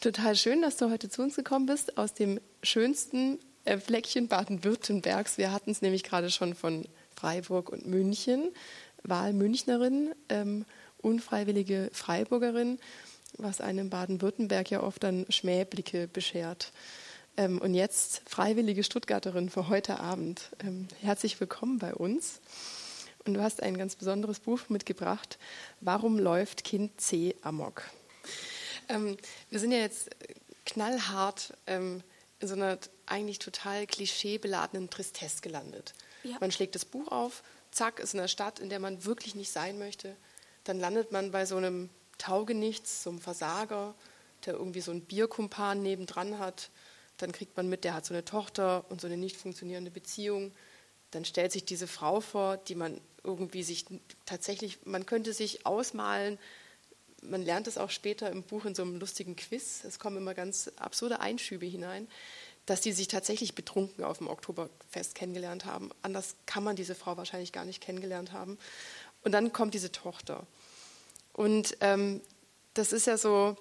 Total schön, dass du heute zu uns gekommen bist aus dem schönsten äh, Fleckchen Baden-Württembergs. Wir hatten es nämlich gerade schon von Freiburg und München. Wahlmünchnerin, ähm, unfreiwillige Freiburgerin, was einem Baden-Württemberg ja oft dann Schmähblicke beschert. Ähm, und jetzt freiwillige Stuttgarterin für heute Abend. Ähm, herzlich willkommen bei uns. Und du hast ein ganz besonderes Buch mitgebracht. Warum läuft Kind C amok? Ähm, wir sind ja jetzt knallhart ähm, in so einer eigentlich total klischeebeladenen Tristesse gelandet. Ja. Man schlägt das Buch auf, zack, ist in einer Stadt, in der man wirklich nicht sein möchte. Dann landet man bei so einem Taugenichts, so einem Versager, der irgendwie so einen Bierkumpan nebendran hat. Dann kriegt man mit, der hat so eine Tochter und so eine nicht funktionierende Beziehung. Dann stellt sich diese Frau vor, die man irgendwie sich tatsächlich, man könnte sich ausmalen, man lernt es auch später im Buch in so einem lustigen Quiz, es kommen immer ganz absurde Einschübe hinein, dass die sich tatsächlich betrunken auf dem Oktoberfest kennengelernt haben. Anders kann man diese Frau wahrscheinlich gar nicht kennengelernt haben. Und dann kommt diese Tochter. Und ähm, das ist ja so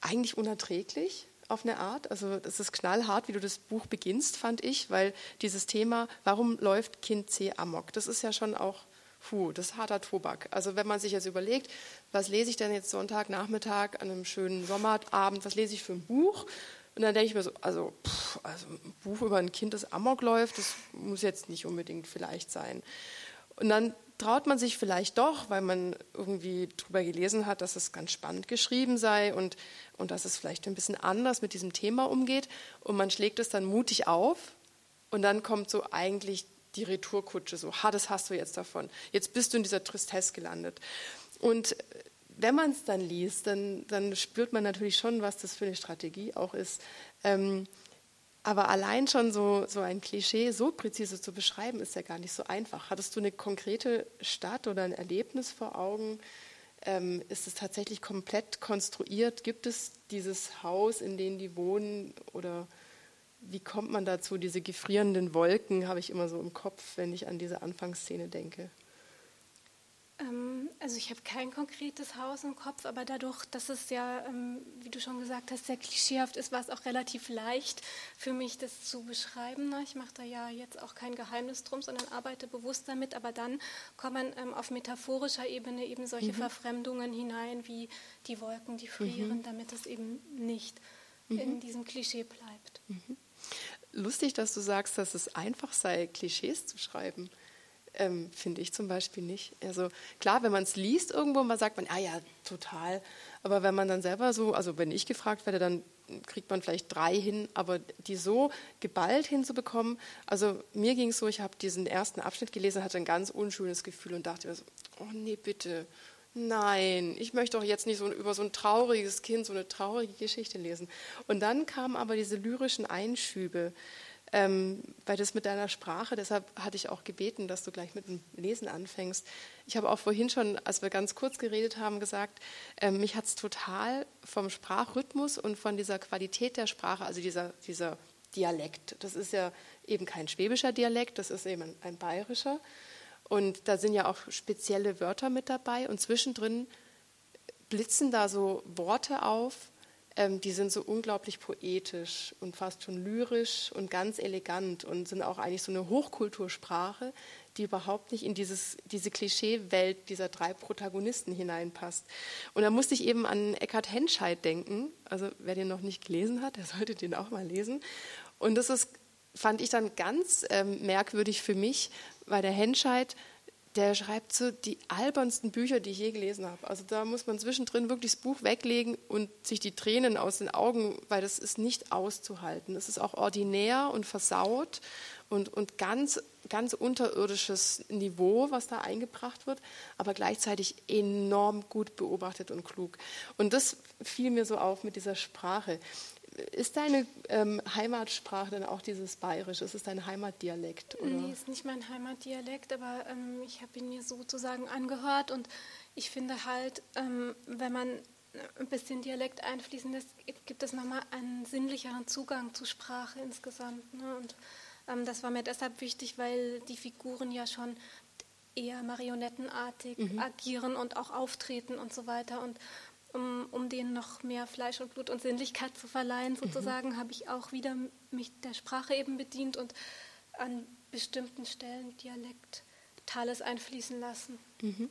eigentlich unerträglich auf eine Art. Also das ist knallhart, wie du das Buch beginnst, fand ich, weil dieses Thema, warum läuft Kind C amok, das ist ja schon auch puh, das ist harter Tobak. Also wenn man sich jetzt überlegt, was lese ich denn jetzt Sonntagnachmittag an einem schönen Sommerabend, was lese ich für ein Buch? Und dann denke ich mir so, also, pff, also ein Buch über ein Kind, das Amok läuft, das muss jetzt nicht unbedingt vielleicht sein. Und dann traut man sich vielleicht doch, weil man irgendwie darüber gelesen hat, dass es ganz spannend geschrieben sei und, und dass es vielleicht ein bisschen anders mit diesem Thema umgeht. Und man schlägt es dann mutig auf und dann kommt so eigentlich die Retourkutsche, so, ha, das hast du jetzt davon. Jetzt bist du in dieser Tristesse gelandet. Und wenn man es dann liest, dann, dann, spürt man natürlich schon, was das für eine Strategie auch ist. Ähm, aber allein schon so, so ein Klischee so präzise zu beschreiben, ist ja gar nicht so einfach. Hattest du eine konkrete Stadt oder ein Erlebnis vor Augen? Ähm, ist es tatsächlich komplett konstruiert? Gibt es dieses Haus, in dem die wohnen? Oder wie kommt man dazu? Diese gefrierenden Wolken habe ich immer so im Kopf, wenn ich an diese Anfangsszene denke. Ähm, also ich habe kein konkretes Haus im Kopf, aber dadurch, dass es ja, ähm, wie du schon gesagt hast, sehr klischeehaft ist, war es auch relativ leicht für mich, das zu beschreiben. Ne? Ich mache da ja jetzt auch kein Geheimnis drum, sondern arbeite bewusst damit. Aber dann kommen ähm, auf metaphorischer Ebene eben solche mhm. Verfremdungen hinein, wie die Wolken, die frieren, mhm. damit es eben nicht mhm. in diesem Klischee bleibt. Lustig, dass du sagst, dass es einfach sei, Klischees zu schreiben. Ähm, Finde ich zum Beispiel nicht. Also klar, wenn man es liest irgendwo, man sagt man, ah ja, total. Aber wenn man dann selber so, also wenn ich gefragt werde, dann kriegt man vielleicht drei hin, aber die so geballt hinzubekommen, also mir ging es so, ich habe diesen ersten Abschnitt gelesen, hatte ein ganz unschönes Gefühl und dachte mir so, oh nee, bitte, nein, ich möchte doch jetzt nicht so über so ein trauriges Kind so eine traurige Geschichte lesen. Und dann kamen aber diese lyrischen Einschübe, ähm, weil das mit deiner Sprache, deshalb hatte ich auch gebeten, dass du gleich mit dem Lesen anfängst. Ich habe auch vorhin schon, als wir ganz kurz geredet haben, gesagt, ähm, mich hat es total vom Sprachrhythmus und von dieser Qualität der Sprache, also dieser, dieser Dialekt, das ist ja eben kein schwäbischer Dialekt, das ist eben ein, ein bayerischer. Und da sind ja auch spezielle Wörter mit dabei und zwischendrin blitzen da so Worte auf, ähm, die sind so unglaublich poetisch und fast schon lyrisch und ganz elegant und sind auch eigentlich so eine Hochkultursprache, die überhaupt nicht in dieses, diese Klischeewelt dieser drei Protagonisten hineinpasst. Und da musste ich eben an Eckhard Henscheid denken. Also wer den noch nicht gelesen hat, der sollte den auch mal lesen. Und das ist fand ich dann ganz ähm, merkwürdig für mich, weil der Henscheid, der schreibt so die albernsten Bücher, die ich je gelesen habe. Also da muss man zwischendrin wirklich das Buch weglegen und sich die Tränen aus den Augen, weil das ist nicht auszuhalten. Es ist auch ordinär und versaut und, und ganz, ganz unterirdisches Niveau, was da eingebracht wird, aber gleichzeitig enorm gut beobachtet und klug. Und das fiel mir so auf mit dieser Sprache. Ist deine ähm, Heimatsprache denn auch dieses Bayerische? Ist es dein Heimatdialekt? Oder? Nee, ist nicht mein Heimatdialekt, aber ähm, ich habe ihn mir sozusagen angehört und ich finde halt, ähm, wenn man ein bisschen Dialekt einfließen lässt, gibt es nochmal einen sinnlicheren Zugang zur Sprache insgesamt. Ne? Und ähm, das war mir deshalb wichtig, weil die Figuren ja schon eher marionettenartig mhm. agieren und auch auftreten und so weiter. Und um, um denen noch mehr Fleisch und Blut und Sinnlichkeit zu verleihen, sozusagen, mhm. habe ich auch wieder mich der Sprache eben bedient und an bestimmten Stellen Dialektales einfließen lassen. Mhm.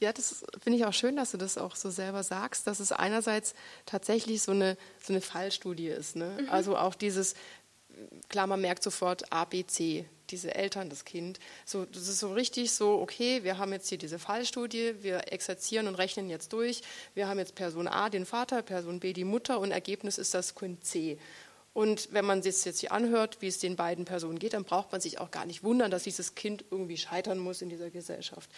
Ja, das finde ich auch schön, dass du das auch so selber sagst, dass es einerseits tatsächlich so eine, so eine Fallstudie ist. Ne? Mhm. Also auch dieses, klar, man merkt sofort A, B, C, diese Eltern, das Kind. So, das ist so richtig so, okay, wir haben jetzt hier diese Fallstudie, wir exerzieren und rechnen jetzt durch. Wir haben jetzt Person A den Vater, Person B die Mutter und Ergebnis ist das Kind C. Und wenn man sich jetzt hier anhört, wie es den beiden Personen geht, dann braucht man sich auch gar nicht wundern, dass dieses Kind irgendwie scheitern muss in dieser Gesellschaft.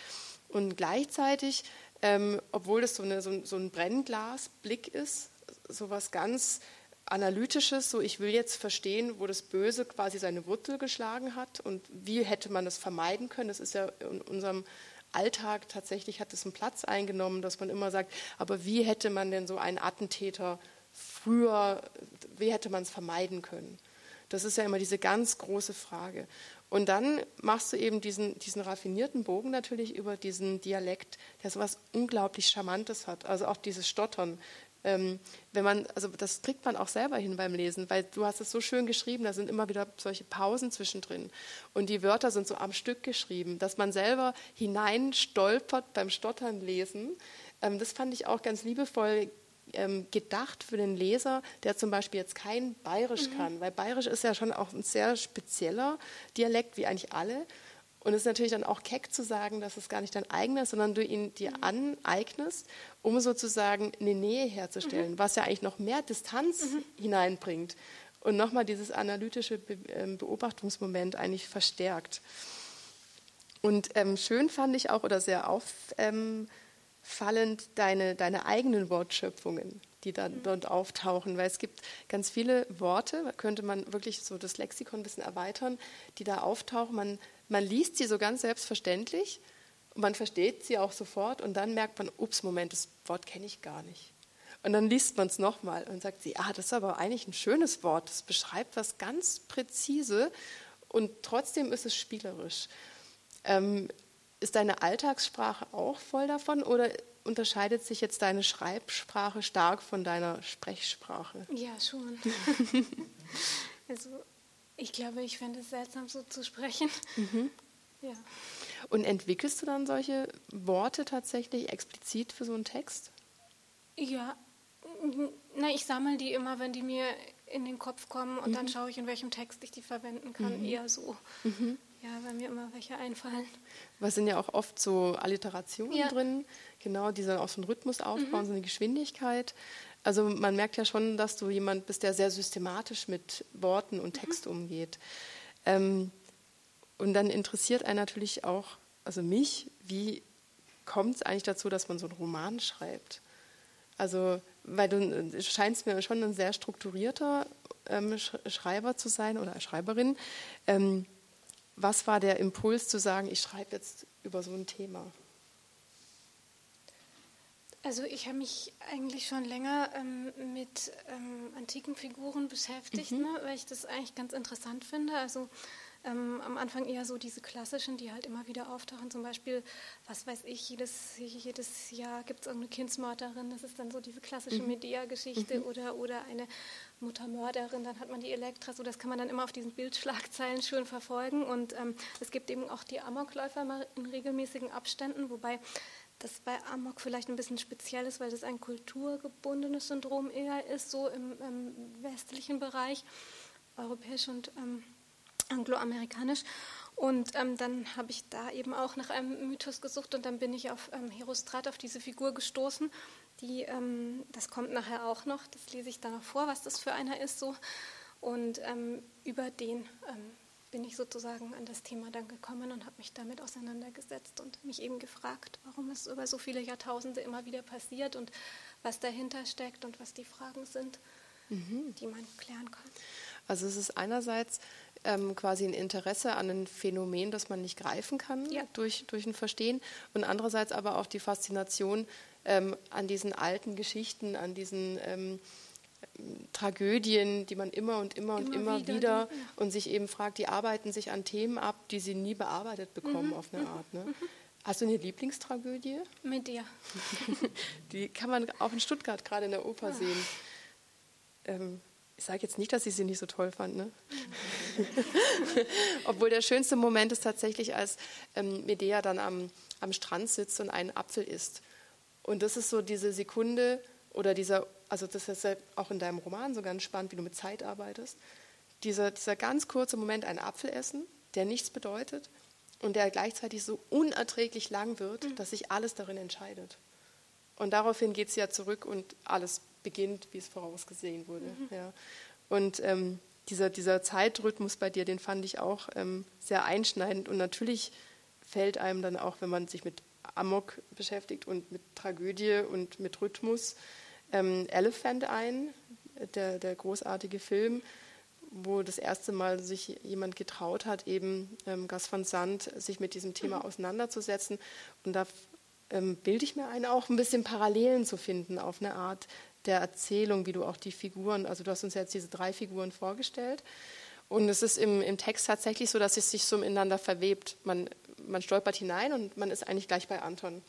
Und gleichzeitig, ähm, obwohl das so, eine, so, so ein Brennglasblick ist, so was ganz Analytisches, so ich will jetzt verstehen, wo das Böse quasi seine Wurzel geschlagen hat und wie hätte man das vermeiden können. Das ist ja in unserem Alltag tatsächlich hat es einen Platz eingenommen, dass man immer sagt, aber wie hätte man denn so einen Attentäter früher, wie hätte man es vermeiden können? Das ist ja immer diese ganz große Frage. Und dann machst du eben diesen, diesen raffinierten Bogen natürlich über diesen Dialekt, der so was unglaublich Charmantes hat. Also auch dieses Stottern. Ähm, wenn man, also das kriegt man auch selber hin beim Lesen, weil du hast es so schön geschrieben, da sind immer wieder solche Pausen zwischendrin und die Wörter sind so am Stück geschrieben, dass man selber hineinstolpert beim Stottern lesen. Ähm, das fand ich auch ganz liebevoll ähm, gedacht für den Leser, der zum Beispiel jetzt kein Bayerisch mhm. kann, weil Bayerisch ist ja schon auch ein sehr spezieller Dialekt, wie eigentlich alle. Und es ist natürlich dann auch keck zu sagen, dass es gar nicht dein eigener ist, sondern du ihn dir mhm. aneignest, um sozusagen eine Nähe herzustellen, mhm. was ja eigentlich noch mehr Distanz mhm. hineinbringt und nochmal dieses analytische ähm, Beobachtungsmoment eigentlich verstärkt. Und ähm, schön fand ich auch oder sehr auffallend deine, deine eigenen Wortschöpfungen, die dann mhm. dort auftauchen, weil es gibt ganz viele Worte, könnte man wirklich so das Lexikon ein bisschen erweitern, die da auftauchen. Man man liest sie so ganz selbstverständlich und man versteht sie auch sofort und dann merkt man, ups, Moment, das Wort kenne ich gar nicht. Und dann liest man es nochmal und sagt sie, ah, das ist aber eigentlich ein schönes Wort, das beschreibt was ganz präzise und trotzdem ist es spielerisch. Ähm, ist deine Alltagssprache auch voll davon oder unterscheidet sich jetzt deine Schreibsprache stark von deiner Sprechsprache? Ja, schon. also ich glaube, ich fände es seltsam, so zu sprechen. Mhm. Ja. Und entwickelst du dann solche Worte tatsächlich explizit für so einen Text? Ja, na, ich sammle die immer, wenn die mir in den Kopf kommen und mhm. dann schaue ich, in welchem Text ich die verwenden kann. Mhm. Eher so. Mhm. Ja, weil mir immer welche einfallen. Was sind ja auch oft so Alliterationen ja. drin, genau, die dann auch so einen Rhythmus aufbauen, mhm. so eine Geschwindigkeit. Also man merkt ja schon, dass du jemand bist, der sehr systematisch mit Worten und Text mhm. umgeht. Ähm, und dann interessiert einen natürlich auch, also mich, wie kommt es eigentlich dazu, dass man so einen Roman schreibt? Also, weil du scheinst mir schon ein sehr strukturierter ähm, Schreiber zu sein oder Schreiberin. Ähm, was war der Impuls zu sagen, ich schreibe jetzt über so ein Thema? Also ich habe mich eigentlich schon länger ähm, mit ähm, antiken Figuren beschäftigt, mhm. ne, weil ich das eigentlich ganz interessant finde. Also ähm, am Anfang eher so diese klassischen, die halt immer wieder auftauchen. Zum Beispiel, was weiß ich, jedes, jedes Jahr gibt es irgendeine Kindsmörderin. Das ist dann so diese klassische mhm. Medea-Geschichte mhm. oder, oder eine Muttermörderin. Dann hat man die Elektra. So, das kann man dann immer auf diesen Bildschlagzeilen schön verfolgen. Und ähm, es gibt eben auch die Amokläufer in regelmäßigen Abständen, wobei das bei Amok vielleicht ein bisschen speziell ist, weil das ein kulturgebundenes Syndrom eher ist, so im, im westlichen Bereich, europäisch und ähm, angloamerikanisch. Und ähm, dann habe ich da eben auch nach einem Mythos gesucht und dann bin ich auf ähm, Herostrat, auf diese Figur gestoßen. Die, ähm, das kommt nachher auch noch, das lese ich da noch vor, was das für einer ist. So. Und ähm, über den ähm, bin ich sozusagen an das Thema dann gekommen und habe mich damit auseinandergesetzt und mich eben gefragt, warum es über so viele Jahrtausende immer wieder passiert und was dahinter steckt und was die Fragen sind, mhm. die man klären kann. Also es ist einerseits ähm, quasi ein Interesse an einem Phänomen, das man nicht greifen kann ja. durch, durch ein Verstehen und andererseits aber auch die Faszination ähm, an diesen alten Geschichten, an diesen ähm, Tragödien, die man immer und immer und immer, wieder, wieder und sich eben fragt, die arbeiten sich an Themen ab, die sie nie bearbeitet bekommen mhm. auf eine Art. Ne? Mhm. Hast du eine Lieblingstragödie? Medea. Die kann man auch in Stuttgart gerade in der Oper sehen. Ähm, ich sage jetzt nicht, dass ich sie nicht so toll fand, ne? Obwohl der schönste Moment ist tatsächlich, als ähm, Medea dann am, am Strand sitzt und einen Apfel isst. Und das ist so diese Sekunde oder dieser, also das ist ja auch in deinem Roman so ganz spannend, wie du mit Zeit arbeitest. Dieser, dieser ganz kurze Moment, einen Apfel essen, der nichts bedeutet und der gleichzeitig so unerträglich lang wird, mhm. dass sich alles darin entscheidet. Und daraufhin geht es ja zurück und alles beginnt, wie es vorausgesehen wurde. Mhm. Ja. Und ähm, dieser, dieser Zeitrhythmus bei dir, den fand ich auch ähm, sehr einschneidend. Und natürlich fällt einem dann auch, wenn man sich mit Amok beschäftigt und mit Tragödie und mit Rhythmus, ähm, Elephant ein, der, der großartige Film, wo das erste Mal sich jemand getraut hat, eben ähm, Gas van Sant, sich mit diesem Thema mhm. auseinanderzusetzen. Und da ähm, bilde ich mir ein, auch ein bisschen Parallelen zu finden auf eine Art der Erzählung, wie du auch die Figuren, also du hast uns jetzt diese drei Figuren vorgestellt. Und es ist im, im Text tatsächlich so, dass es sich so miteinander verwebt. Man, man stolpert hinein und man ist eigentlich gleich bei Anton.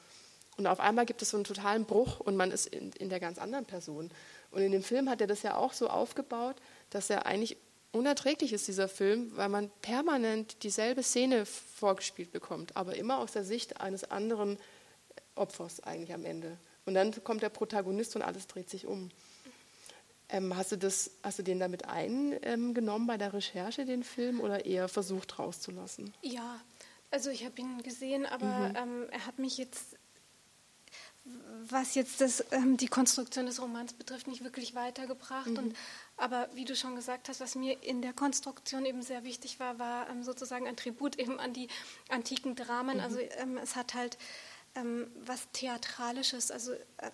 Und auf einmal gibt es so einen totalen Bruch und man ist in, in der ganz anderen Person. Und in dem Film hat er das ja auch so aufgebaut, dass er eigentlich unerträglich ist, dieser Film, weil man permanent dieselbe Szene vorgespielt bekommt, aber immer aus der Sicht eines anderen Opfers eigentlich am Ende. Und dann kommt der Protagonist und alles dreht sich um. Ähm, hast, du das, hast du den damit eingenommen bei der Recherche, den Film, oder eher versucht rauszulassen? Ja, also ich habe ihn gesehen, aber mhm. ähm, er hat mich jetzt, was jetzt das, ähm, die Konstruktion des Romans betrifft, nicht wirklich weitergebracht. Mhm. Und, aber wie du schon gesagt hast, was mir in der Konstruktion eben sehr wichtig war, war ähm, sozusagen ein Tribut eben an die antiken Dramen. Mhm. Also ähm, es hat halt ähm, was Theatralisches. Also äh,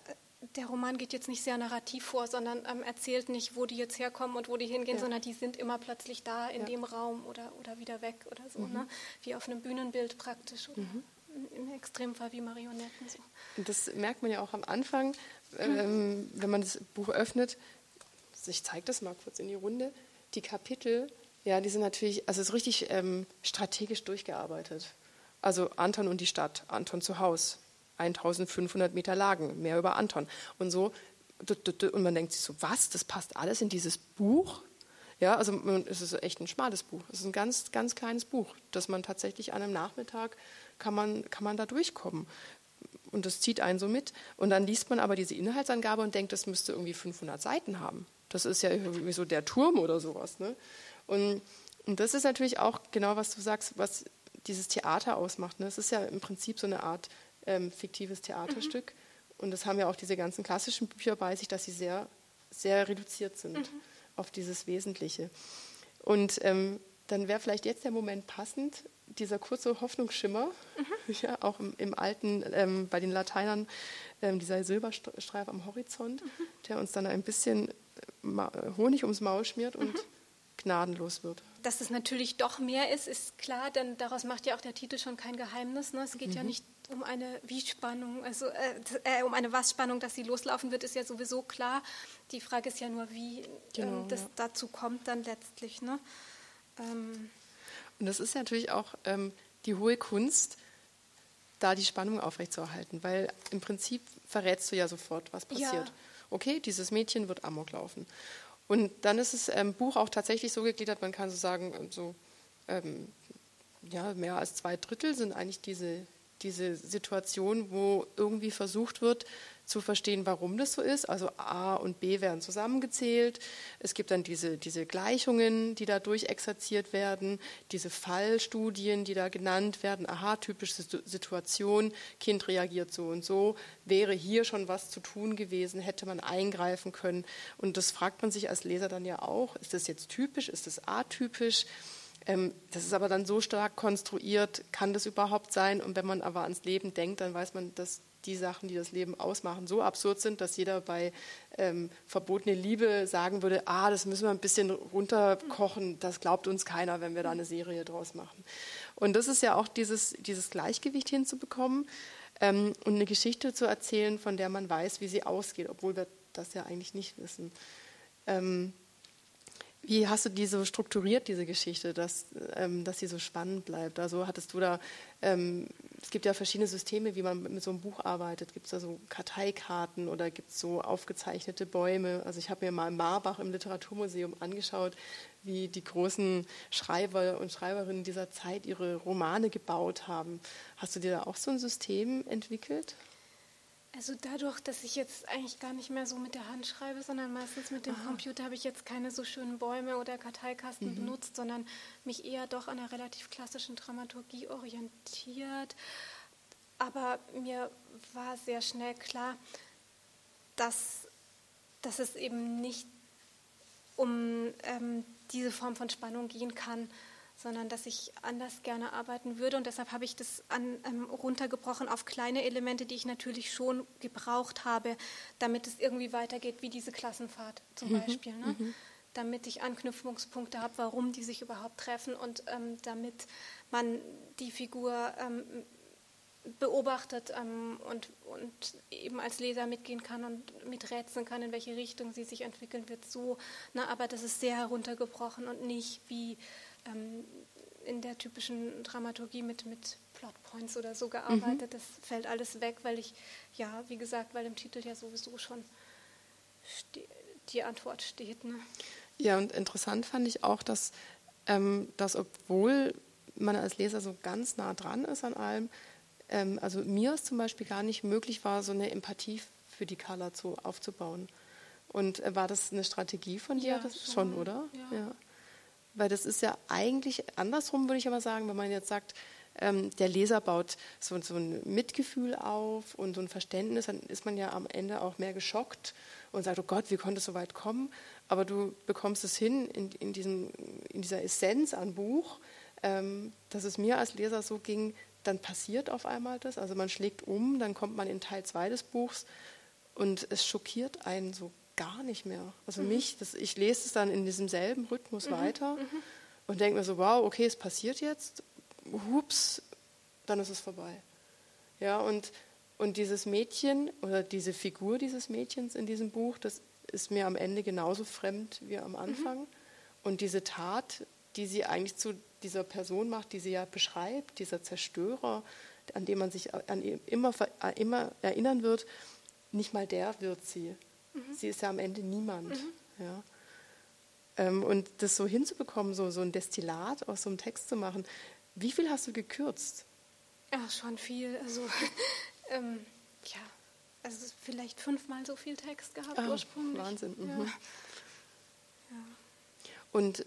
der Roman geht jetzt nicht sehr narrativ vor, sondern ähm, erzählt nicht, wo die jetzt herkommen und wo die hingehen, ja. sondern die sind immer plötzlich da in ja. dem Raum oder, oder wieder weg oder so, mhm. ne? wie auf einem Bühnenbild praktisch oder mhm. im Extremfall wie Marionetten. So. Das merkt man ja auch am Anfang, ähm, wenn man das Buch öffnet. Ich zeige das mal kurz in die Runde. Die Kapitel, ja, die sind natürlich, also es ist richtig ähm, strategisch durchgearbeitet. Also Anton und die Stadt, Anton zu Haus, 1500 Meter Lagen, mehr über Anton. Und so, und man denkt sich so, was, das passt alles in dieses Buch? Ja, also es ist echt ein schmales Buch. Es ist ein ganz, ganz kleines Buch, das man tatsächlich an einem Nachmittag kann man, kann man da durchkommen. Und das zieht einen so mit. Und dann liest man aber diese Inhaltsangabe und denkt, das müsste irgendwie 500 Seiten haben. Das ist ja irgendwie so der Turm oder sowas. Ne? Und, und das ist natürlich auch genau, was du sagst, was dieses Theater ausmacht. Ne? Es ist ja im Prinzip so eine Art ähm, fiktives Theaterstück. Mhm. Und das haben ja auch diese ganzen klassischen Bücher bei sich, dass sie sehr, sehr reduziert sind mhm. auf dieses Wesentliche. Und ähm, dann wäre vielleicht jetzt der Moment passend, dieser kurze Hoffnungsschimmer, mhm. ja, auch im, im alten, ähm, bei den Lateinern, ähm, dieser Silberstreif am Horizont, mhm. der uns dann ein bisschen äh, Honig ums Maul schmiert und mhm. Gnadenlos wird dass es natürlich doch mehr ist, ist klar, denn daraus macht ja auch der Titel schon kein Geheimnis. Ne? Es geht mhm. ja nicht um eine Wie-Spannung, also äh, äh, um eine Was-Spannung, dass sie loslaufen wird, ist ja sowieso klar. Die Frage ist ja nur, wie ähm, genau, ähm, das ja. dazu kommt dann letztlich. Ne? Ähm. Und das ist natürlich auch ähm, die hohe Kunst, da die Spannung aufrechtzuerhalten, weil im Prinzip verrätst du ja sofort, was passiert. Ja. Okay, dieses Mädchen wird Amok laufen. Und dann ist das ähm, Buch auch tatsächlich so gegliedert, man kann so sagen, so ähm, ja, mehr als zwei Drittel sind eigentlich diese, diese Situation, wo irgendwie versucht wird, zu verstehen, warum das so ist. Also A und B werden zusammengezählt. Es gibt dann diese, diese Gleichungen, die da durchexerziert werden, diese Fallstudien, die da genannt werden. Aha, typische Situation, Kind reagiert so und so. Wäre hier schon was zu tun gewesen, hätte man eingreifen können. Und das fragt man sich als Leser dann ja auch. Ist das jetzt typisch? Ist das atypisch? Ähm, das ist aber dann so stark konstruiert, kann das überhaupt sein? Und wenn man aber ans Leben denkt, dann weiß man, dass die Sachen, die das Leben ausmachen, so absurd sind, dass jeder bei ähm, verbotene Liebe sagen würde, ah, das müssen wir ein bisschen runterkochen, das glaubt uns keiner, wenn wir da eine Serie draus machen. Und das ist ja auch dieses, dieses Gleichgewicht hinzubekommen ähm, und eine Geschichte zu erzählen, von der man weiß, wie sie ausgeht, obwohl wir das ja eigentlich nicht wissen. Ähm, wie hast du die strukturiert, diese Geschichte, dass, ähm, dass sie so spannend bleibt? Also hattest du da ähm, es gibt ja verschiedene Systeme, wie man mit so einem Buch arbeitet. Gibt es da so Karteikarten oder gibt es so aufgezeichnete Bäume? Also ich habe mir mal in Marbach im Literaturmuseum angeschaut, wie die großen Schreiber und Schreiberinnen dieser Zeit ihre Romane gebaut haben. Hast du dir da auch so ein System entwickelt? Also dadurch, dass ich jetzt eigentlich gar nicht mehr so mit der Hand schreibe, sondern meistens mit dem Aha. Computer, habe ich jetzt keine so schönen Bäume oder Karteikasten mhm. benutzt, sondern mich eher doch an einer relativ klassischen Dramaturgie orientiert. Aber mir war sehr schnell klar, dass, dass es eben nicht um ähm, diese Form von Spannung gehen kann, sondern dass ich anders gerne arbeiten würde. Und deshalb habe ich das an, ähm, runtergebrochen auf kleine Elemente, die ich natürlich schon gebraucht habe, damit es irgendwie weitergeht, wie diese Klassenfahrt zum mhm. Beispiel. Ne? Mhm. Damit ich Anknüpfungspunkte habe, warum die sich überhaupt treffen und ähm, damit man die Figur ähm, beobachtet ähm, und, und eben als Leser mitgehen kann und miträtseln kann, in welche Richtung sie sich entwickeln wird. So, ne? aber das ist sehr heruntergebrochen und nicht wie ähm, in der typischen Dramaturgie mit, mit Plotpoints oder so gearbeitet. Mhm. Das fällt alles weg, weil ich, ja, wie gesagt, weil im Titel ja sowieso schon die Antwort steht. Ne? Ja, und interessant fand ich auch, dass, ähm, dass obwohl man als Leser so ganz nah dran ist an allem, ähm, also mir es zum Beispiel gar nicht möglich war, so eine Empathie für die Carla zu, aufzubauen. Und äh, war das eine Strategie von dir? Ja, das schon, schon oder? Ja. ja. Weil das ist ja eigentlich andersrum, würde ich aber sagen, wenn man jetzt sagt, ähm, der Leser baut so, so, ein Mitgefühl auf und so ein Verständnis, dann ist man ja am Ende auch mehr geschockt und sagt, oh Gott, wie konnte es so weit kommen? Aber du bekommst es hin in, in, diesem, in dieser Essenz an Buch, ähm, dass es mir als Leser so ging, dann passiert auf einmal das. Also man schlägt um, dann kommt man in Teil 2 des Buchs und es schockiert einen so gar nicht mehr. Also mhm. mich, das, ich lese es dann in diesem selben Rhythmus mhm. weiter mhm. und denke mir so, wow, okay, es passiert jetzt, hups, dann ist es vorbei. Ja, und, und dieses Mädchen oder diese Figur dieses Mädchens in diesem Buch, das ist mir am Ende genauso fremd wie am Anfang. Mhm. Und diese Tat, die sie eigentlich zu dieser Person macht, die sie ja beschreibt, dieser Zerstörer, an dem man sich an immer, immer erinnern wird, nicht mal der wird sie. Mhm. Sie ist ja am Ende niemand. Mhm. Ja. Ähm, und das so hinzubekommen, so, so ein Destillat aus so einem Text zu machen, wie viel hast du gekürzt? Ach, schon viel. Also, ähm, ja, also vielleicht fünfmal so viel Text gehabt Ach, ursprünglich. Wahnsinn. Mhm. Ja. Ja. Und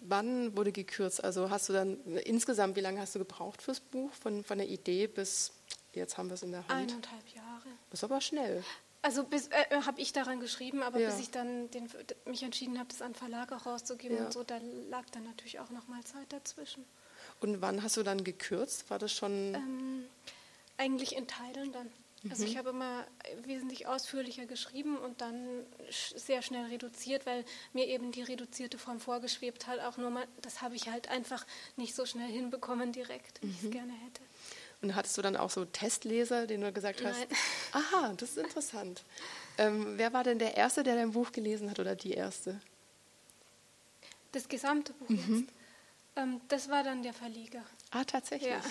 wann wurde gekürzt? Also hast du dann insgesamt, wie lange hast du gebraucht fürs Buch? Von, von der Idee bis jetzt haben wir es in der Hand? Eineinhalb Jahre. Das ist aber schnell. Also äh, äh habe ich daran geschrieben, aber ja. bis ich dann den, mich entschieden habe, das an Verlag auch rauszugeben ja. und so, da lag dann natürlich auch noch mal Zeit dazwischen. Und wann hast du dann gekürzt? War das schon? Ähm, eigentlich in Teilen dann. Also ich mhm. habe immer wesentlich ausführlicher geschrieben und dann sehr schnell reduziert, weil mir eben die reduzierte Form vorgeschwebt hat. Auch nur mal, das habe ich halt einfach nicht so schnell hinbekommen direkt, wie mhm. ich es mhm. gerne hätte. Und hattest du dann auch so Testleser, denen du gesagt hast? Nein. Aha, das ist interessant. Ähm, wer war denn der Erste, der dein Buch gelesen hat oder die Erste? Das gesamte Buch mhm. jetzt? Ähm, das war dann der Verleger. Ah, tatsächlich. Ja.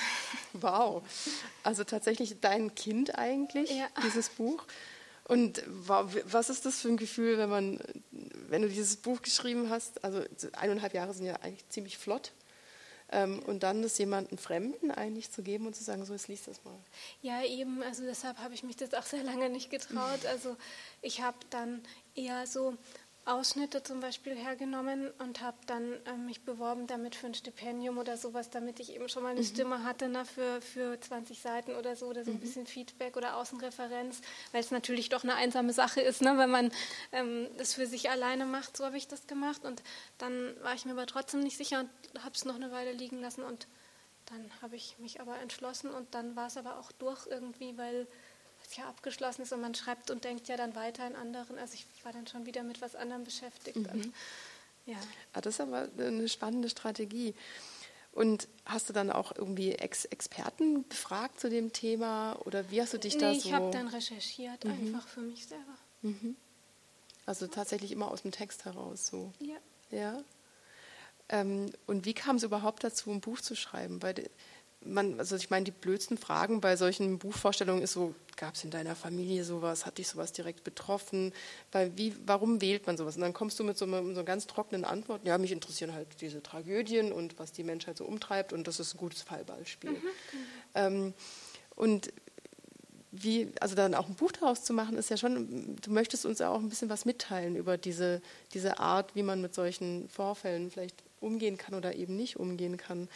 Wow. Also tatsächlich dein Kind eigentlich, ja. dieses Buch. Und was ist das für ein Gefühl, wenn man, wenn du dieses Buch geschrieben hast? Also eineinhalb Jahre sind ja eigentlich ziemlich flott. Ähm, und dann das jemandem Fremden eigentlich zu geben und zu sagen, so, jetzt liest das mal. Ja, eben, also deshalb habe ich mich das auch sehr lange nicht getraut. Also ich habe dann eher so Ausschnitte zum Beispiel hergenommen und habe dann äh, mich beworben damit für ein Stipendium oder sowas, damit ich eben schon mal eine mhm. Stimme hatte na, für, für 20 Seiten oder so oder so mhm. ein bisschen Feedback oder Außenreferenz, weil es natürlich doch eine einsame Sache ist, ne, wenn man ähm, das für sich alleine macht. So habe ich das gemacht und dann war ich mir aber trotzdem nicht sicher und habe es noch eine Weile liegen lassen und dann habe ich mich aber entschlossen und dann war es aber auch durch irgendwie, weil ja abgeschlossen ist und man schreibt und denkt ja dann weiter in anderen. Also ich war dann schon wieder mit was anderem beschäftigt. Mhm. Ja. Ah, das ist aber eine spannende Strategie. Und hast du dann auch irgendwie Ex Experten befragt zu dem Thema oder wie hast du dich nee, da so? Ich habe dann recherchiert, mhm. einfach für mich selber. Mhm. Also tatsächlich immer aus dem Text heraus so. Ja. Ja. Ähm, und wie kam es überhaupt dazu, ein Buch zu schreiben? Weil man, also ich meine, die blödsten Fragen bei solchen Buchvorstellungen ist so, gab es in deiner Familie sowas, hat dich sowas direkt betroffen? Weil wie, warum wählt man sowas? Und dann kommst du mit so, einem, so ganz trockenen Antworten, ja, mich interessieren halt diese Tragödien und was die Menschheit so umtreibt und das ist ein gutes Fallballspiel. Mhm. Ähm, und wie, also dann auch ein Buch daraus zu machen, ist ja schon, du möchtest uns ja auch ein bisschen was mitteilen über diese, diese Art, wie man mit solchen Vorfällen vielleicht umgehen kann oder eben nicht umgehen kann.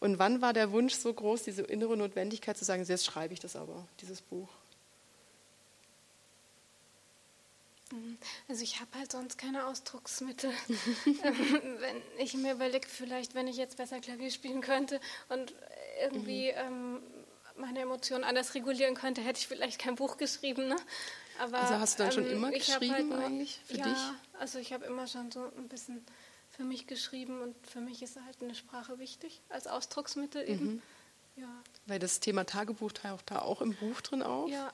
Und wann war der Wunsch so groß, diese innere Notwendigkeit zu sagen, jetzt schreibe ich das aber, dieses Buch? Mhm. Also ich habe halt sonst keine Ausdrucksmittel. Ähm, wenn ich mir überlege, vielleicht, wenn ich jetzt besser Klavier spielen könnte und irgendwie mhm. ähm, meine Emotionen anders regulieren könnte, hätte ich vielleicht kein Buch geschrieben. Ne? Aber, also hast du dann ähm, schon immer geschrieben halt nur, eigentlich für ja, dich? also ich habe immer schon so ein bisschen für mich geschrieben und für mich ist halt eine Sprache wichtig als Ausdrucksmittel eben. Mhm. Ja. Weil das Thema Tagebuch taucht da auch im Buch drin auf. Ja.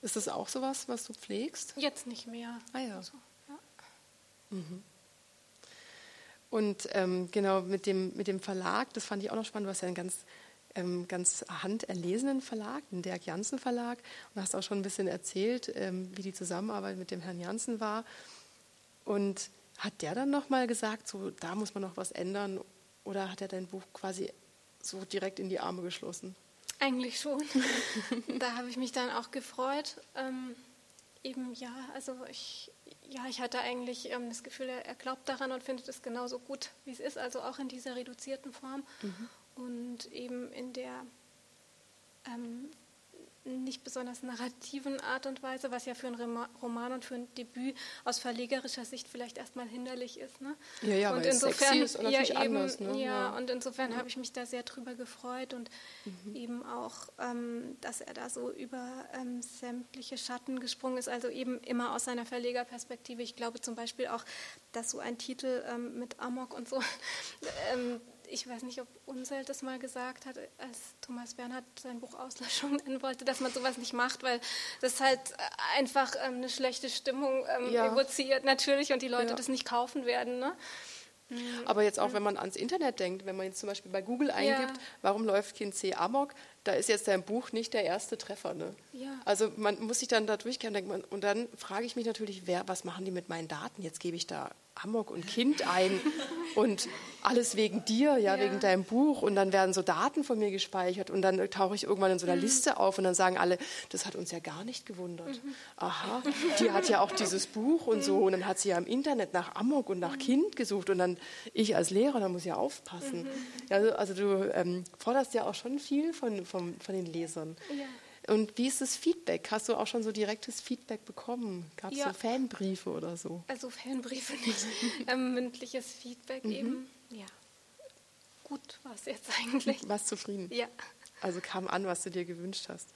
Ist das auch sowas, was du pflegst? Jetzt nicht mehr. Ah ja. Also, ja. Mhm. Und ähm, genau mit dem, mit dem Verlag, das fand ich auch noch spannend, du hast ja einen ganz, ähm, ganz handerlesenen Verlag, den Dirk Janssen Verlag, und hast auch schon ein bisschen erzählt, ähm, wie die Zusammenarbeit mit dem Herrn Janssen war. Und hat der dann nochmal gesagt, so da muss man noch was ändern? Oder hat er dein Buch quasi so direkt in die Arme geschlossen? Eigentlich schon. da habe ich mich dann auch gefreut. Ähm, eben ja, also ich, ja, ich hatte eigentlich ähm, das Gefühl, er, er, glaubt daran und findet es genauso gut, wie es ist, also auch in dieser reduzierten Form mhm. und eben in der ähm, nicht besonders narrativen Art und Weise, was ja für einen Roman und für ein Debüt aus verlegerischer Sicht vielleicht erstmal hinderlich ist. Ne? Ja, ja, und weil insofern ist ja, eben, anders, ne? ja, ja, und insofern ja. habe ich mich da sehr drüber gefreut und mhm. eben auch, ähm, dass er da so über ähm, sämtliche Schatten gesprungen ist, also eben immer aus seiner Verlegerperspektive. Ich glaube zum Beispiel auch, dass so ein Titel ähm, mit Amok und so ähm, ich weiß nicht, ob Unselt das mal gesagt hat, als Thomas Bernhard sein Buch Auslöschung nennen wollte, dass man sowas nicht macht, weil das halt einfach ähm, eine schlechte Stimmung ähm, ja. evoziert natürlich und die Leute ja. das nicht kaufen werden. Ne? Mhm. Aber jetzt auch, wenn man ans Internet denkt, wenn man jetzt zum Beispiel bei Google eingibt, ja. warum läuft Kind C Amok, da ist jetzt dein Buch nicht der erste Treffer. Ne? Ja. Also man muss sich dann da durchgehen und dann frage ich mich natürlich, wer, was machen die mit meinen Daten? Jetzt gebe ich da Amok und Kind ein und alles wegen dir, ja, ja, wegen deinem Buch und dann werden so Daten von mir gespeichert und dann tauche ich irgendwann in so einer mhm. Liste auf und dann sagen alle, das hat uns ja gar nicht gewundert. Mhm. Aha, die hat ja auch dieses Buch und so und dann hat sie ja im Internet nach Amok und nach mhm. Kind gesucht und dann ich als Lehrer, da muss ja aufpassen. Mhm. Also, also, du ähm, forderst ja auch schon viel von, von, von den Lesern. Ja. Und wie ist das Feedback? Hast du auch schon so direktes Feedback bekommen? Gab es ja. so Fanbriefe oder so? Also Fanbriefe nicht, ähm, mündliches Feedback mhm. eben. Ja, gut war es jetzt eigentlich. Warst zufrieden? Ja. Also kam an, was du dir gewünscht hast.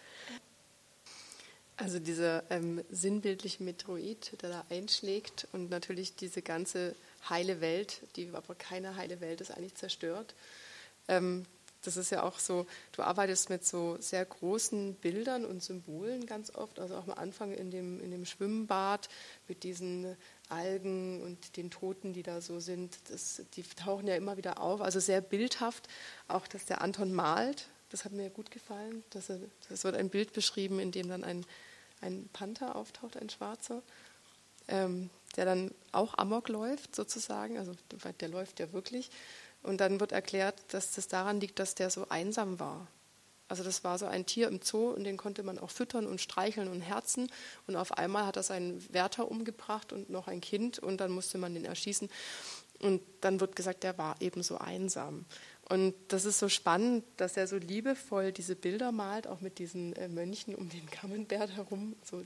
Also dieser ähm, sinnbildliche Metroid, der da einschlägt und natürlich diese ganze heile Welt, die aber keine heile Welt ist, eigentlich zerstört. Ähm, das ist ja auch so, du arbeitest mit so sehr großen Bildern und Symbolen ganz oft, also auch am Anfang in dem, in dem Schwimmbad mit diesen Algen und den Toten, die da so sind, das, die tauchen ja immer wieder auf, also sehr bildhaft, auch dass der Anton malt, das hat mir gut gefallen, das, das wird ein Bild beschrieben, in dem dann ein, ein Panther auftaucht, ein schwarzer, ähm, der dann auch Amok läuft sozusagen, also der läuft ja wirklich und dann wird erklärt, dass das daran liegt, dass der so einsam war. Also das war so ein Tier im Zoo und den konnte man auch füttern und streicheln und herzen. Und auf einmal hat er seinen Wärter umgebracht und noch ein Kind und dann musste man den erschießen. Und dann wird gesagt, der war eben so einsam. Und das ist so spannend, dass er so liebevoll diese Bilder malt, auch mit diesen äh, Mönchen um den Camembert herum, so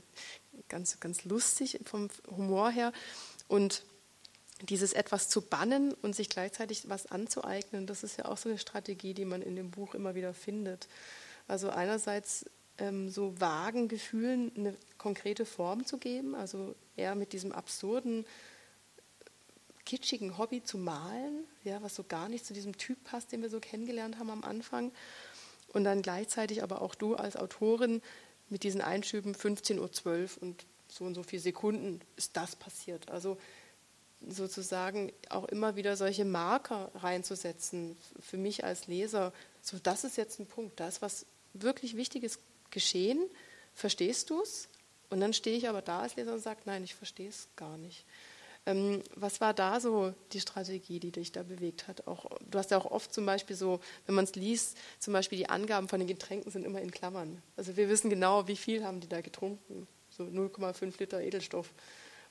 ganz, ganz lustig vom Humor her. Und dieses etwas zu bannen und sich gleichzeitig was anzueignen, das ist ja auch so eine Strategie, die man in dem Buch immer wieder findet. Also einerseits ähm, so vagen Gefühlen eine konkrete Form zu geben, also eher mit diesem absurden, kitschigen Hobby zu malen, ja, was so gar nicht zu diesem Typ passt, den wir so kennengelernt haben am Anfang. Und dann gleichzeitig aber auch du als Autorin mit diesen Einschüben 15.12 Uhr und so und so viele Sekunden ist das passiert. Also sozusagen auch immer wieder solche Marker reinzusetzen für mich als Leser. So, das ist jetzt ein Punkt, da ist was wirklich Wichtiges geschehen. Verstehst du es? Und dann stehe ich aber da als Leser und sage, nein, ich verstehe es gar nicht. Ähm, was war da so die Strategie, die dich da bewegt hat? Auch, du hast ja auch oft zum Beispiel so, wenn man es liest, zum Beispiel die Angaben von den Getränken sind immer in Klammern. Also wir wissen genau, wie viel haben die da getrunken. So 0,5 Liter Edelstoff.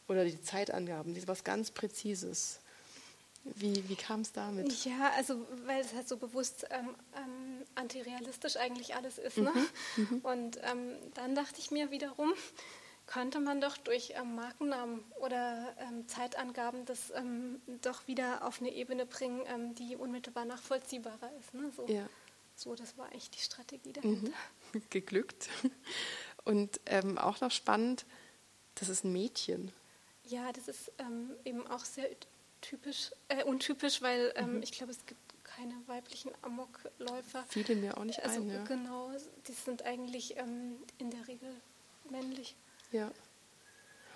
Oder die Zeitangaben, das ist was ganz Präzises. Wie, wie kam es damit? Ja, also weil es halt so bewusst ähm, ähm, antirealistisch eigentlich alles ist. Ne? Mhm, mhm. Und ähm, dann dachte ich mir wiederum, könnte man doch durch ähm, Markennamen oder ähm, Zeitangaben das ähm, doch wieder auf eine Ebene bringen, ähm, die unmittelbar nachvollziehbarer ist. Ne? So, ja. so, das war eigentlich die Strategie dahinter. Mhm. Geglückt. Und ähm, auch noch spannend, das ist ein Mädchen. Ja, das ist ähm, eben auch sehr typisch, äh, untypisch, weil mhm. ich glaube, es gibt keine weiblichen Amokläufer. Viele mir auch nicht also, ein, ja. Genau, die sind eigentlich in der Regel männlich. Ja.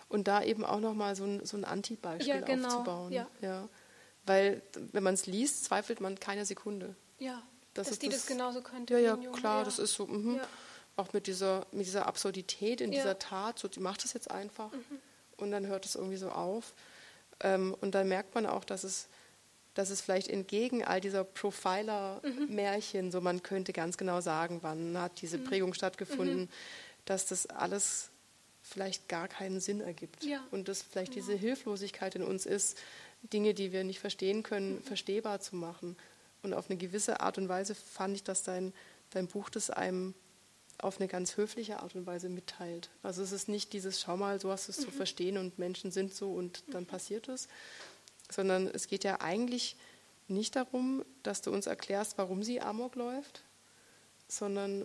Und da eben auch nochmal so ein, so ein Anti-Beispiel ja, genau. aufzubauen. Ja. ja. Weil, wenn man es liest, zweifelt man keine Sekunde. Ja, das dass die das, das, genauso könnte. Ja, ja, klar, ja. das ist so. Mhm. Auch mit dieser, mit dieser Absurdität in dieser Tat, so, die macht das jetzt einfach mhm. Und dann hört es irgendwie so auf. Ähm, und dann merkt man auch, dass es, dass es vielleicht entgegen all dieser Profiler-Märchen, mhm. so man könnte ganz genau sagen, wann hat diese mhm. Prägung stattgefunden, mhm. dass das alles vielleicht gar keinen Sinn ergibt. Ja. Und dass vielleicht diese Hilflosigkeit in uns ist, Dinge, die wir nicht verstehen können, mhm. verstehbar zu machen. Und auf eine gewisse Art und Weise fand ich, dass dein, dein Buch das einem auf eine ganz höfliche Art und Weise mitteilt. Also es ist nicht dieses, schau mal, so hast du es mhm. zu verstehen und Menschen sind so und dann mhm. passiert es, sondern es geht ja eigentlich nicht darum, dass du uns erklärst, warum sie Amok läuft, sondern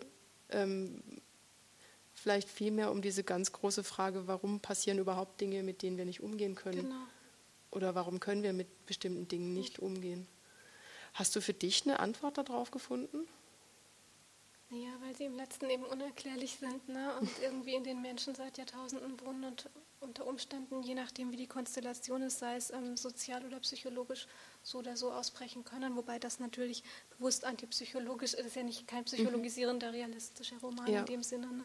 ähm, vielleicht vielmehr um diese ganz große Frage, warum passieren überhaupt Dinge, mit denen wir nicht umgehen können? Genau. Oder warum können wir mit bestimmten Dingen nicht umgehen? Hast du für dich eine Antwort darauf gefunden? Ja, weil sie im letzten eben unerklärlich sind ne? und irgendwie in den Menschen seit Jahrtausenden wohnen und unter Umständen, je nachdem wie die Konstellation ist, sei es ähm, sozial oder psychologisch, so oder so ausbrechen können. Wobei das natürlich bewusst antipsychologisch ist, ist ja nicht kein psychologisierender, realistischer Roman ja. in dem Sinne. Ne?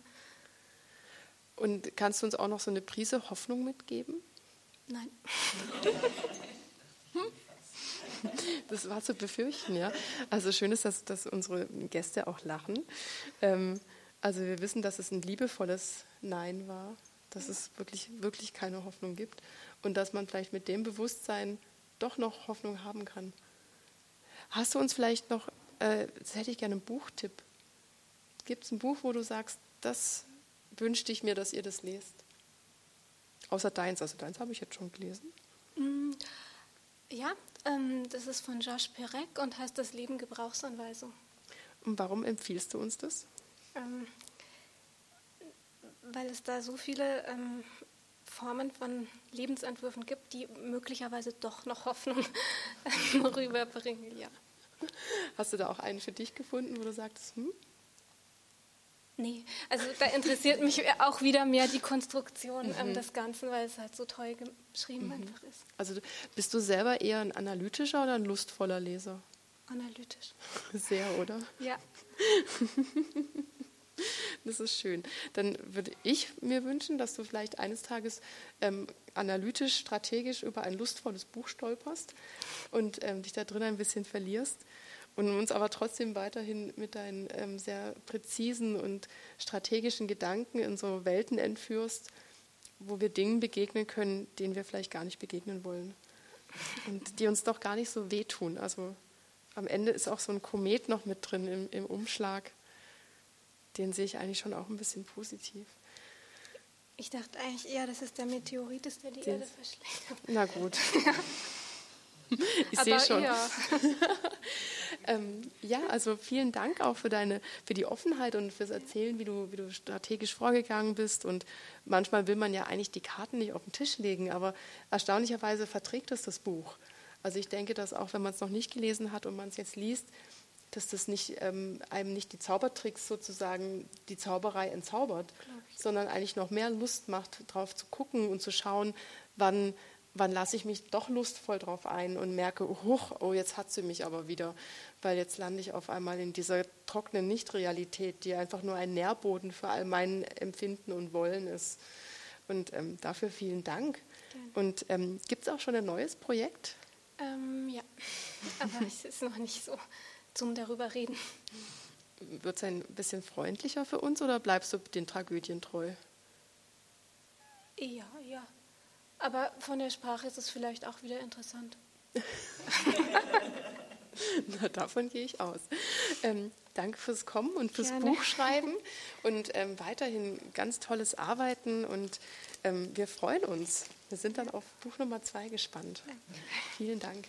Und kannst du uns auch noch so eine Prise Hoffnung mitgeben? Nein. Das war zu befürchten, ja. Also schön ist, dass, dass unsere Gäste auch lachen. Ähm, also wir wissen, dass es ein liebevolles Nein war, dass es wirklich, wirklich keine Hoffnung gibt und dass man vielleicht mit dem Bewusstsein doch noch Hoffnung haben kann. Hast du uns vielleicht noch, äh, das hätte ich gerne einen Buchtipp. Gibt es ein Buch, wo du sagst, das wünschte ich mir, dass ihr das lest. Außer deins, also deins habe ich jetzt schon gelesen. Ja, ähm, das ist von Josh Perek und heißt Das Leben Gebrauchsanweisung. Und warum empfiehlst du uns das? Ähm, weil es da so viele ähm, Formen von Lebensentwürfen gibt, die möglicherweise doch noch Hoffnung rüberbringen. Ja. Hast du da auch einen für dich gefunden, wo du sagst, hm, Nee, also da interessiert mich auch wieder mehr die Konstruktion ähm, mhm. des Ganzen, weil es halt so toll geschrieben mhm. einfach ist. Also bist du selber eher ein analytischer oder ein lustvoller Leser? Analytisch. Sehr, oder? Ja. Das ist schön. Dann würde ich mir wünschen, dass du vielleicht eines Tages ähm, analytisch, strategisch über ein lustvolles Buch stolperst und ähm, dich da drin ein bisschen verlierst und uns aber trotzdem weiterhin mit deinen ähm, sehr präzisen und strategischen Gedanken in so Welten entführst, wo wir Dingen begegnen können, denen wir vielleicht gar nicht begegnen wollen und die uns doch gar nicht so wehtun. Also am Ende ist auch so ein Komet noch mit drin im, im Umschlag. Den sehe ich eigentlich schon auch ein bisschen positiv. Ich dachte eigentlich eher, dass es der Meteorit ist, der die Den, Erde verschlägt. Na gut. ich sehe schon. Ja. ähm, ja, also vielen Dank auch für deine, für die Offenheit und fürs Erzählen, wie du, wie du strategisch vorgegangen bist. Und manchmal will man ja eigentlich die Karten nicht auf den Tisch legen, aber erstaunlicherweise verträgt es das Buch. Also ich denke, dass auch wenn man es noch nicht gelesen hat und man es jetzt liest, dass das nicht, ähm, einem nicht die Zaubertricks sozusagen die Zauberei entzaubert, sondern eigentlich noch mehr Lust macht, drauf zu gucken und zu schauen, wann wann lasse ich mich doch lustvoll drauf ein und merke, huch, oh, jetzt hat sie mich aber wieder, weil jetzt lande ich auf einmal in dieser trockenen Nichtrealität, die einfach nur ein Nährboden für all mein Empfinden und Wollen ist. Und ähm, dafür vielen Dank. Gerne. Und ähm, gibt es auch schon ein neues Projekt? Ähm, ja, aber es ist noch nicht so zum darüber reden. Wird es ein bisschen freundlicher für uns oder bleibst du den Tragödien treu? Ja, ja. Aber von der Sprache ist es vielleicht auch wieder interessant. Na, davon gehe ich aus. Ähm, danke fürs Kommen und fürs Gerne. Buchschreiben und ähm, weiterhin ganz tolles Arbeiten und ähm, wir freuen uns. Wir sind dann auf Buch Nummer zwei gespannt. Danke. Vielen Dank.